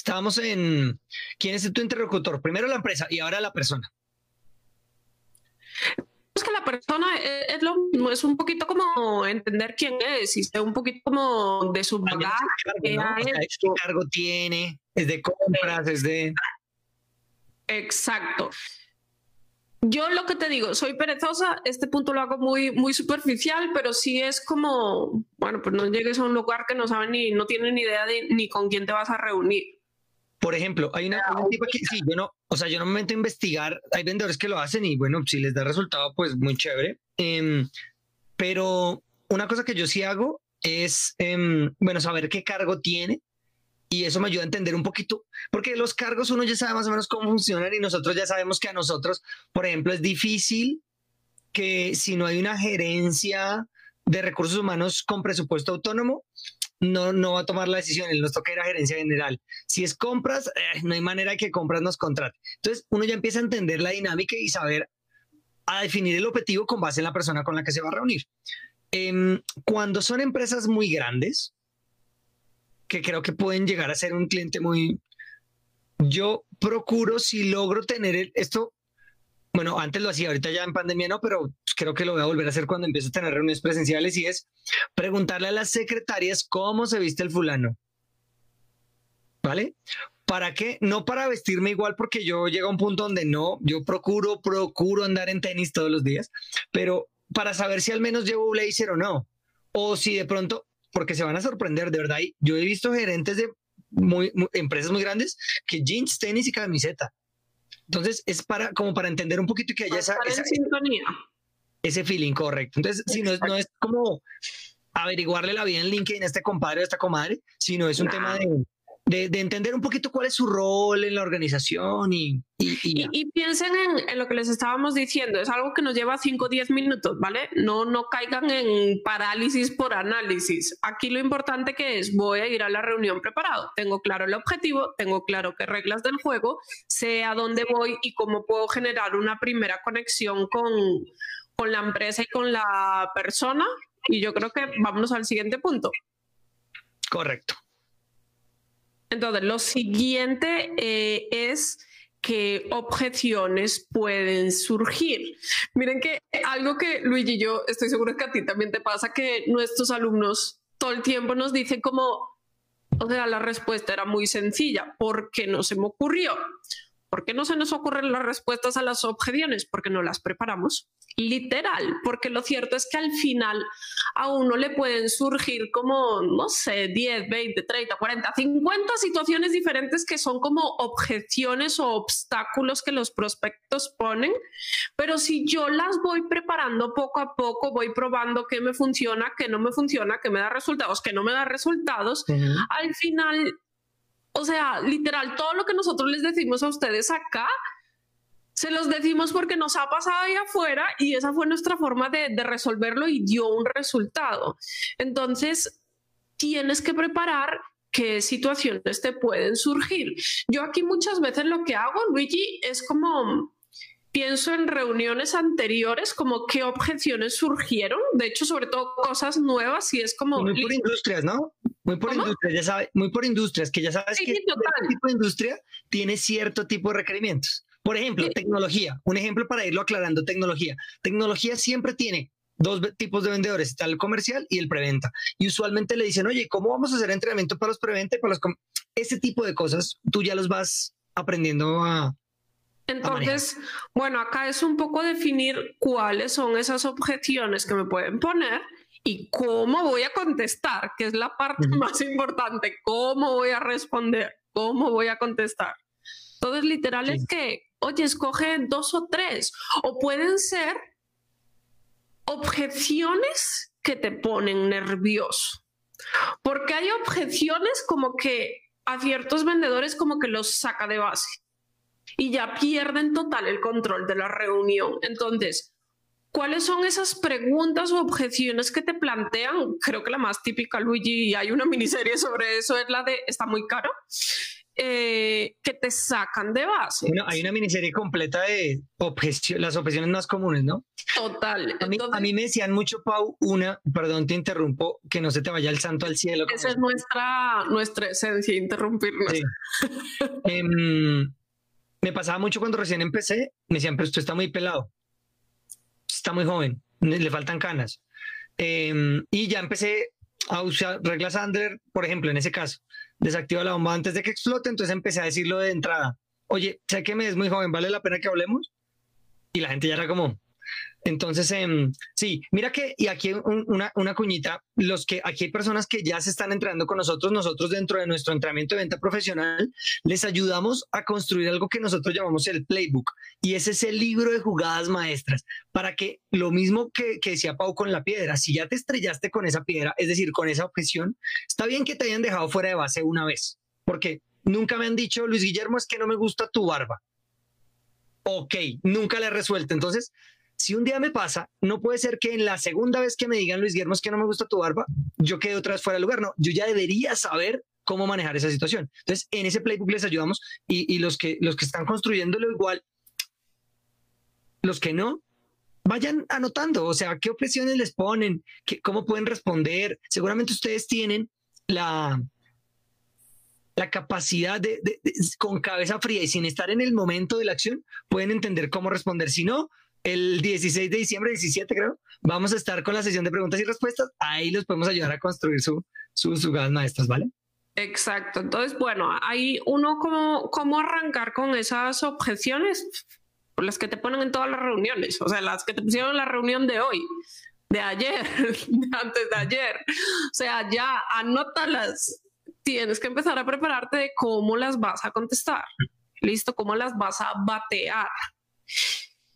[SPEAKER 1] estábamos en quién es tu interlocutor. Primero la empresa y ahora la persona.
[SPEAKER 2] Es que la persona es, lo mismo, es un poquito como entender quién es y un poquito como de su bagaje.
[SPEAKER 1] ¿Qué cargo tiene? ¿Es de compras? ¿Es de...?
[SPEAKER 2] Exacto. Yo lo que te digo, soy perezosa, este punto lo hago muy, muy superficial, pero sí es como, bueno, pues no llegues a un lugar que no saben ni, no tienen ni idea de ni con quién te vas a reunir.
[SPEAKER 1] Por ejemplo, hay una, un tipo que sí, yo no, o sea, yo no me meto a investigar, hay vendedores que lo hacen y bueno, si les da resultado, pues muy chévere. Em, pero una cosa que yo sí hago es, em, bueno, saber qué cargo tiene y eso me ayuda a entender un poquito, porque los cargos uno ya sabe más o menos cómo funcionan y nosotros ya sabemos que a nosotros, por ejemplo, es difícil que si no hay una gerencia de recursos humanos con presupuesto autónomo, no, no va a tomar la decisión, él nos toca ir a gerencia general. Si es compras, eh, no hay manera de que compras nos contrate. Entonces, uno ya empieza a entender la dinámica y saber a definir el objetivo con base en la persona con la que se va a reunir. Em, cuando son empresas muy grandes, que creo que pueden llegar a ser un cliente muy... Yo procuro si logro tener esto, bueno, antes lo hacía, ahorita ya en pandemia no, pero creo que lo voy a volver a hacer cuando empiezo a tener reuniones presenciales y es preguntarle a las secretarias cómo se viste el fulano. ¿Vale? ¿Para qué? No para vestirme igual porque yo llego a un punto donde no, yo procuro, procuro andar en tenis todos los días, pero para saber si al menos llevo blazer o no. O si de pronto, porque se van a sorprender, de verdad. Yo he visto gerentes de muy, empresas muy grandes que jeans, tenis y camiseta. Entonces es para como para entender un poquito que haya esa, esa ese feeling correcto. Entonces, si no es, no es como averiguarle la vida en LinkedIn a este compadre o a esta comadre, sino es un tema de, de, entender un poquito cuál es su rol en la organización y...
[SPEAKER 2] Y, piensen en, lo que les estábamos diciendo, es algo que nos lleva 5 o 10 minutos, ¿vale? No, no caigan en parálisis por análisis. Aquí lo importante que es, voy a ir a la reunión preparado, tengo claro el objetivo, tengo claro qué reglas del juego, sé a dónde voy y cómo puedo generar una primera conexión con, con la empresa y con la persona. Y yo creo que vámonos al siguiente punto.
[SPEAKER 1] Correcto.
[SPEAKER 2] Entonces, lo siguiente eh, es qué objeciones pueden surgir. Miren que algo que Luigi y yo estoy seguro que a ti también te pasa, que nuestros alumnos todo el tiempo nos dicen como, o sea, la respuesta era muy sencilla, ¿por qué no se me ocurrió? ¿Por qué no se nos ocurren las respuestas a las objeciones? Porque no las preparamos. Literal, porque lo cierto es que al final a uno le pueden surgir como, no sé, 10, 20, 30, 40, 50 situaciones diferentes que son como objeciones o obstáculos que los prospectos ponen. Pero si yo las voy preparando poco a poco, voy probando qué me funciona, qué no me funciona, qué me da resultados, qué no me da resultados, al final o sea, literal, todo lo que nosotros les decimos a ustedes acá, se los decimos porque nos ha pasado ahí afuera y esa fue nuestra forma de, resolverlo y dio un resultado. Entonces, tienes que preparar qué situaciones te pueden surgir. Yo aquí muchas veces lo que hago, Luigi, es como pienso en reuniones anteriores, como qué objeciones surgieron, de hecho, sobre todo cosas nuevas, y es como...
[SPEAKER 1] Muy por industrias, ¿no? Muy por industrias, ya sabes, muy por industrias, que ya sabes que este tipo de industria tiene cierto tipo de requerimientos. Por ejemplo, tecnología, un ejemplo para irlo aclarando, tecnología. Tecnología siempre tiene dos tipos de vendedores, está el comercial y el preventa. Y usualmente le dicen, oye, ¿cómo vamos a hacer entrenamiento para los preventa y para los... Ese tipo de cosas, tú ya los vas aprendiendo a,
[SPEAKER 2] entonces, bueno, acá es un poco definir cuáles son esas objeciones que me pueden poner y cómo voy a contestar, que es la parte más importante, cómo voy a responder, cómo voy a contestar. Entonces, literal es que, oye, escoge dos o tres, o pueden ser objeciones que te ponen nervioso, porque hay objeciones como que a ciertos vendedores como que los saca de base y ya pierden total el control de la reunión. Entonces, ¿cuáles son esas preguntas o objeciones que te plantean? Creo que la más típica, Luigi, y hay una miniserie sobre eso, es la de está muy caro. Eh, que te sacan de base.
[SPEAKER 1] Bueno, hay una miniserie completa de las objeciones más comunes, ¿no?
[SPEAKER 2] Total.
[SPEAKER 1] A mí, a mí, me decían mucho, Pau, una, perdón, te interrumpo, que no se te vaya el santo al cielo.
[SPEAKER 2] Esa es nuestra, nuestra esencia, interrumpirnos. Sí. (laughs)
[SPEAKER 1] Em, me pasaba mucho cuando recién empecé, me decían, pero usted está muy pelado, está muy joven, le faltan canas. Em, y ya empecé a usar reglas Under, por ejemplo, en ese caso, desactiva la bomba antes de que explote, entonces empecé a decirlo de entrada. Oye, sé que me es muy joven, ¿vale la pena que hablemos? Y la gente ya era como, entonces, em, sí, mira que, y aquí una, cuñita, los que aquí hay personas que ya se están entrenando con nosotros, nosotros dentro de nuestro entrenamiento de venta profesional, les ayudamos a construir algo que nosotros llamamos el playbook. Y ese es el libro de jugadas maestras, para que lo mismo que, que decía Pau con la piedra, si ya te estrellaste con esa piedra, es decir, con esa objeción, está bien que te hayan dejado fuera de base una vez, porque nunca me han dicho, Luis Guillermo, es que no me gusta tu barba. Ok, nunca le he resuelto. Entonces, si un día me pasa, no puede ser que en la segunda vez que me digan, Luis Guillermo, es que no me gusta tu barba, yo quede otra vez fuera del lugar. No, yo ya debería saber cómo manejar esa situación. Entonces, en ese playbook les ayudamos y, los, que, los que están construyéndolo igual, los que no, vayan anotando, o sea, qué objeciones les ponen, ¿Qué, cómo pueden responder. Seguramente ustedes tienen la, la capacidad de, con cabeza fría y sin estar en el momento de la acción, pueden entender cómo responder. Si no, el 16 de diciembre, 17 creo, vamos a estar con la sesión de preguntas y respuestas. Ahí los podemos ayudar a construir su, sus jugadas maestras, ¿vale?
[SPEAKER 2] Exacto. Entonces, bueno, hay uno como cómo arrancar con esas objeciones, las que te ponen en todas las reuniones, o sea, las que te pusieron en la reunión de hoy, de ayer, (laughs) antes de ayer. O sea, ya anótalas. Tienes que empezar a prepararte de cómo las vas a contestar. Listo, cómo las vas a batear.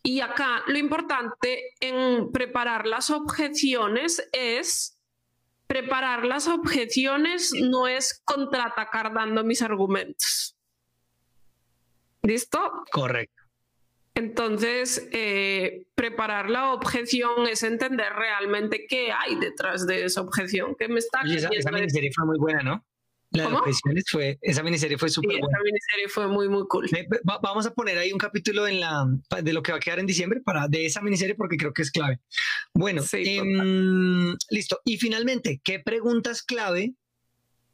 [SPEAKER 2] Y acá lo importante en preparar las objeciones es preparar las objeciones no es contraatacar dando mis argumentos. ¿Listo?
[SPEAKER 1] Correcto.
[SPEAKER 2] Entonces, eh, preparar la objeción es entender realmente qué hay detrás de esa objeción que me está.
[SPEAKER 1] Y esa, esa fue muy buena, ¿no? La fue, esa miniserie fue súper buena.
[SPEAKER 2] Esa miniserie fue muy, muy cool.
[SPEAKER 1] vamos a poner ahí un capítulo en la, de lo que va a quedar en diciembre para, de esa miniserie porque creo que es clave. Bueno, em, listo. Y finalmente, ¿qué preguntas clave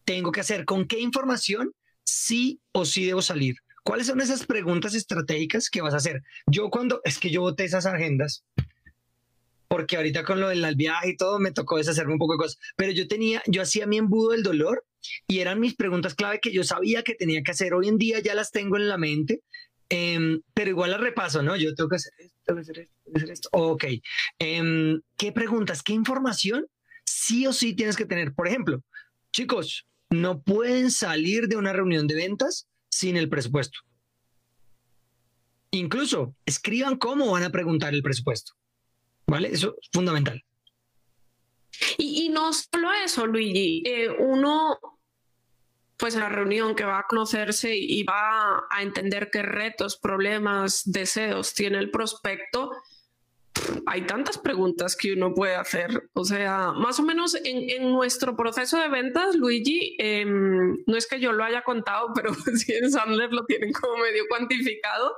[SPEAKER 1] tengo que hacer? ¿Con qué información sí o sí debo salir? ¿Cuáles son esas preguntas estratégicas que vas a hacer? Yo cuando, es que yo voté esas agendas, porque ahorita con lo del viaje y todo me tocó deshacerme un poco de cosas, pero yo tenía, yo hacía mi embudo del dolor y eran mis preguntas clave que yo sabía que tenía que hacer. Hoy en día ya las tengo en la mente, em, pero igual las repaso, ¿no? Yo tengo que hacer esto, tengo que hacer esto, tengo que hacer esto. Ok. Em, ¿Qué preguntas, qué información sí o sí tienes que tener? Por ejemplo, chicos, no pueden salir de una reunión de ventas sin el presupuesto. Incluso escriban cómo van a preguntar el presupuesto. ¿Vale? Eso es fundamental.
[SPEAKER 2] Y, no solo eso, Luigi, eh, uno, pues en la reunión que va a conocerse y va a entender qué retos, problemas, deseos tiene el prospecto, hay tantas preguntas que uno puede hacer. O sea, más o menos en, nuestro proceso de ventas, Luigi, em, no es que yo lo haya contado, (laughs) pero si en Sandler lo tienen como medio cuantificado,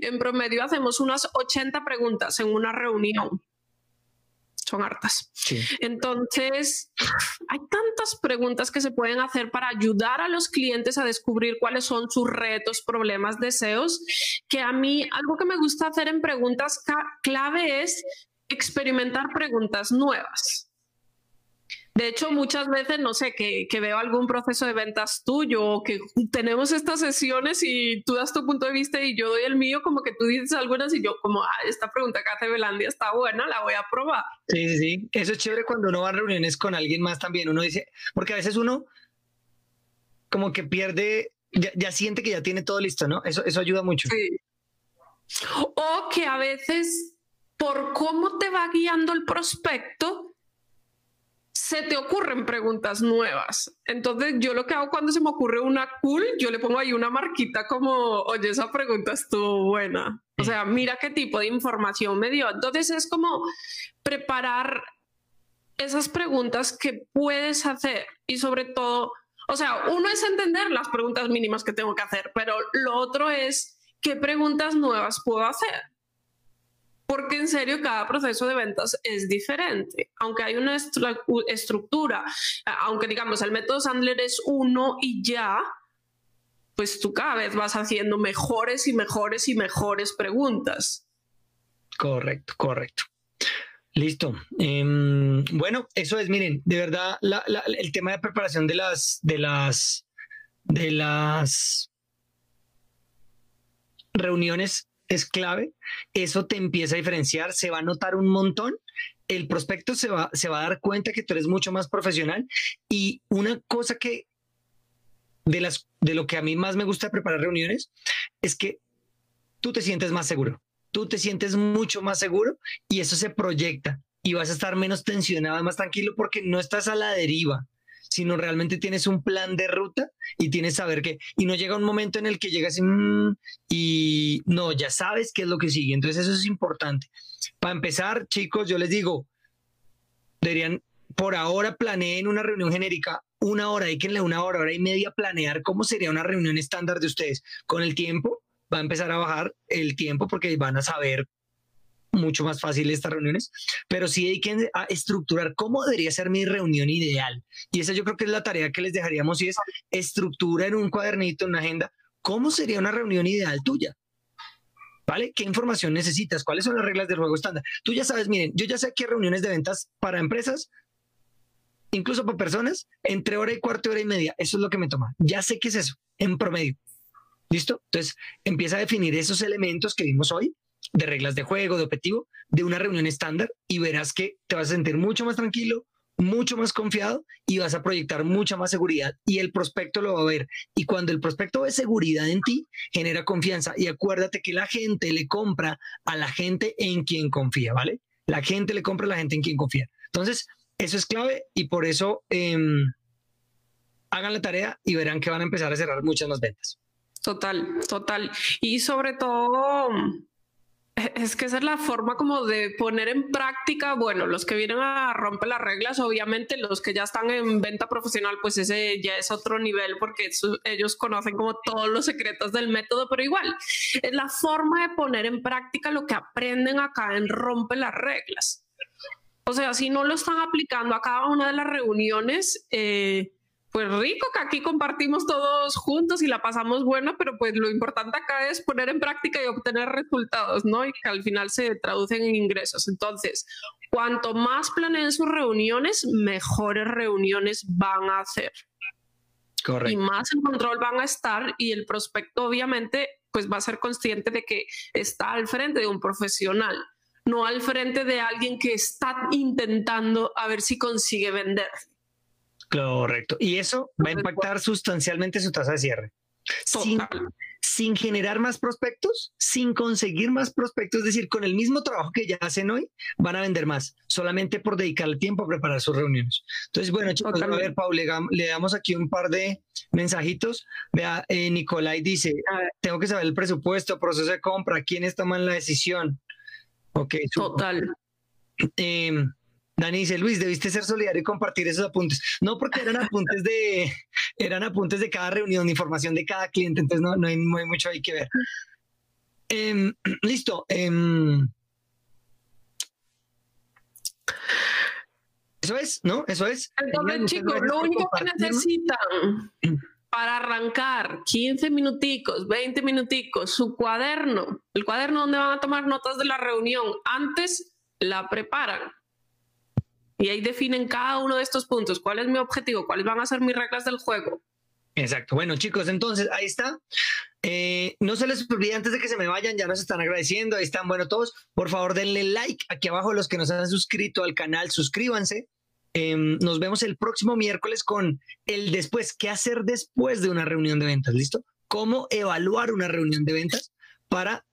[SPEAKER 2] en promedio hacemos unas 80 preguntas en una reunión son hartas. Entonces, hay tantas preguntas que se pueden hacer para ayudar a los clientes a descubrir cuáles son sus retos, problemas, deseos, que a mí algo que me gusta hacer en preguntas clave es experimentar preguntas nuevas. De hecho, muchas veces, no sé, que, veo algún proceso de ventas tuyo, que tenemos estas sesiones y tú das tu punto de vista y yo doy el mío, como que tú dices algunas y yo como, ah, esta pregunta que hace Belandia está buena, la voy a probar.
[SPEAKER 1] Sí, sí, sí. Eso es chévere cuando uno va a reuniones con alguien más también. Uno dice, porque a veces uno como que pierde, ya, siente que ya tiene todo listo, ¿no? Eso, eso ayuda mucho. Sí.
[SPEAKER 2] O que a veces, por cómo te va guiando el prospecto, se te ocurren preguntas nuevas. Entonces yo lo que hago cuando se me ocurre una cool, yo le pongo ahí una marquita como, oye, esa pregunta estuvo buena. O sea, mira qué tipo de información me dio. Entonces es como preparar esas preguntas que puedes hacer y sobre todo, o sea, uno es entender las preguntas mínimas que tengo que hacer, pero lo otro es qué preguntas nuevas puedo hacer porque en serio cada proceso de ventas es diferente. Aunque hay una estructura, aunque digamos el método Sandler es uno y ya, pues tú cada vez vas haciendo mejores y mejores y mejores preguntas.
[SPEAKER 1] Correcto, correcto. Listo. Em, bueno, eso es, miren, de verdad, el tema de preparación de las, de las, de las reuniones es clave, eso te empieza a diferenciar, se va a notar un montón, el prospecto se va, se va a dar cuenta que tú eres mucho más profesional y una cosa que de, las, de lo que a mí más me gusta preparar reuniones es que tú te sientes más seguro, tú te sientes mucho más seguro y eso se proyecta y vas a estar menos tensionado, más tranquilo porque no estás a la deriva, sino realmente tienes un plan de ruta y tienes saber que, y no llega un momento en el que llegas mm", y no, ya sabes qué es lo que sigue. Entonces eso es importante. Para empezar, chicos, yo les digo, deberían, por ahora planeen una reunión genérica, una hora, díquenle una hora, hora y media planear cómo sería una reunión estándar de ustedes. Con el tiempo va a empezar a bajar el tiempo porque van a saber mucho más fácil estas reuniones, pero sí que a estructurar cómo debería ser mi reunión ideal. Y esa yo creo que es la tarea que les dejaríamos y es estructura en un cuadernito, en una agenda, cómo sería una reunión ideal tuya. ¿Vale? ¿Qué información necesitas? ¿Cuáles son las reglas del juego estándar? Tú ya sabes, miren, yo ya sé que reuniones de ventas para empresas, incluso para personas, entre hora y cuarto, hora y media. Eso es lo que me toma. Ya sé qué es eso, en promedio. ¿Listo? Entonces, empieza a definir esos elementos que vimos hoy de reglas de juego, de objetivo, de una reunión estándar y verás que te vas a sentir mucho más tranquilo, mucho más confiado y vas a proyectar mucha más seguridad y el prospecto lo va a ver. Y cuando el prospecto ve seguridad en ti, genera confianza y acuérdate que la gente le compra a la gente en quien confía, ¿vale? La gente le compra a la gente en quien confía. Entonces, eso es clave y por eso em, hagan la tarea y verán que van a empezar a cerrar muchas más ventas.
[SPEAKER 2] Total, total. Y sobre todo, es que esa es la forma como de poner en práctica, bueno, los que vienen a romper las reglas, obviamente los que ya están en venta profesional, pues ese ya es otro nivel porque ellos conocen como todos los secretos del método, pero igual, es la forma de poner en práctica lo que aprenden acá en rompe las reglas. O sea, si no lo están aplicando a cada una de las reuniones, eh, pues rico que aquí compartimos todos juntos y la pasamos buena, pero pues lo importante acá es poner en práctica y obtener resultados, ¿no? Y que al final se traducen en ingresos. Entonces, cuanto más planeen sus reuniones, mejores reuniones van a hacer. Correcto. Y más en control van a estar y el prospecto obviamente pues va a ser consciente de que está al frente de un profesional, no al frente de alguien que está intentando a ver si consigue vender.
[SPEAKER 1] Correcto. Y eso va a impactar sustancialmente su tasa de cierre. Sin, generar más prospectos, sin conseguir más prospectos, es decir, con el mismo trabajo que ya hacen hoy, van a vender más, solamente por dedicar el tiempo a preparar sus reuniones. Entonces, bueno, chicos, a ver, Paul, le, damos aquí un par de mensajitos. Vea, eh, Nicolai dice, tengo que saber el presupuesto, proceso de compra, quiénes toman la decisión. Ok.
[SPEAKER 2] Total.
[SPEAKER 1] Eh, Dani dice, Luis, debiste ser solidario y compartir esos apuntes. No, porque eran apuntes de, eran apuntes de cada reunión, información de cada cliente, entonces no, no, hay, mucho ahí que ver. Em, (clears throat) listo. Em, eso es, ¿no? Eso es.
[SPEAKER 2] Entonces, chicos, lo único que necesitan para arrancar 15 minuticos, 20 minuticos, su cuaderno, el cuaderno donde van a tomar notas de la reunión, antes la preparan y ahí definen cada uno de estos puntos, cuál es mi objetivo, cuáles van a ser mis reglas del juego.
[SPEAKER 1] Exacto. Bueno, chicos, entonces ahí está. Eh, no se les olvide antes de que se me vayan, ya nos están agradeciendo. Ahí están, bueno, todos. Por favor, denle like aquí abajo. Los que nos han suscrito al canal, suscríbanse. Em, nos vemos el próximo miércoles con el después. ¿Qué hacer después de una reunión de ventas? ¿Listo? ¿Cómo evaluar una reunión de ventas para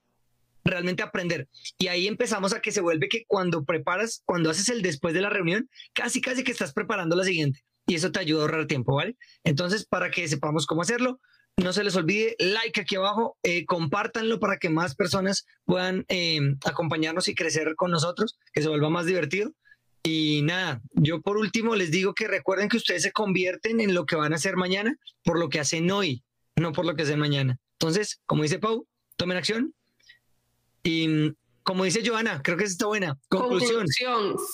[SPEAKER 1] realmente aprender. Y ahí empezamos a que se vuelve que cuando preparas, cuando haces el después de la reunión, casi, casi que estás preparando la siguiente. Y eso te ayuda a ahorrar tiempo, ¿vale? Entonces, para que sepamos cómo hacerlo, no se les olvide, like aquí abajo, eh, compártanlo para que más personas puedan eh, acompañarnos y crecer con nosotros, que se vuelva más divertido. Y nada, yo por último les digo que recuerden que ustedes se convierten en lo que van a hacer mañana por lo que hacen hoy, no por lo que hacen mañana. Entonces, como dice Pau, tomen acción y como dice Joana, creo que está buena.
[SPEAKER 2] Conclusión.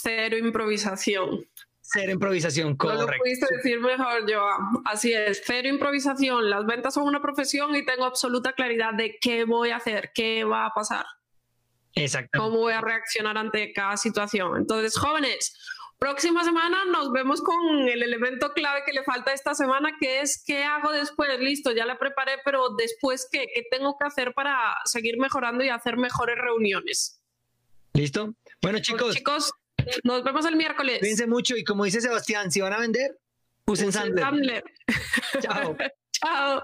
[SPEAKER 2] cero improvisación.
[SPEAKER 1] Cero improvisación, correcto.
[SPEAKER 2] No lo pudiste decir mejor, Joa. Así es, cero improvisación. Las ventas son una profesión y tengo absoluta claridad de qué voy a hacer, qué va a pasar.
[SPEAKER 1] Exacto.
[SPEAKER 2] Cómo voy a reaccionar ante cada situación. Entonces, jóvenes, Próxima semana nos vemos con el elemento clave que le falta esta semana, que es qué hago después. Listo, ya la preparé, pero después qué, qué tengo que hacer para seguir mejorando y hacer mejores reuniones.
[SPEAKER 1] ¿Listo? Bueno, chicos. Pues,
[SPEAKER 2] chicos, nos vemos el miércoles.
[SPEAKER 1] Cuídense mucho y como dice Sebastián, si van a vender, usen, Sandler.
[SPEAKER 2] Chao. (laughs) Chao.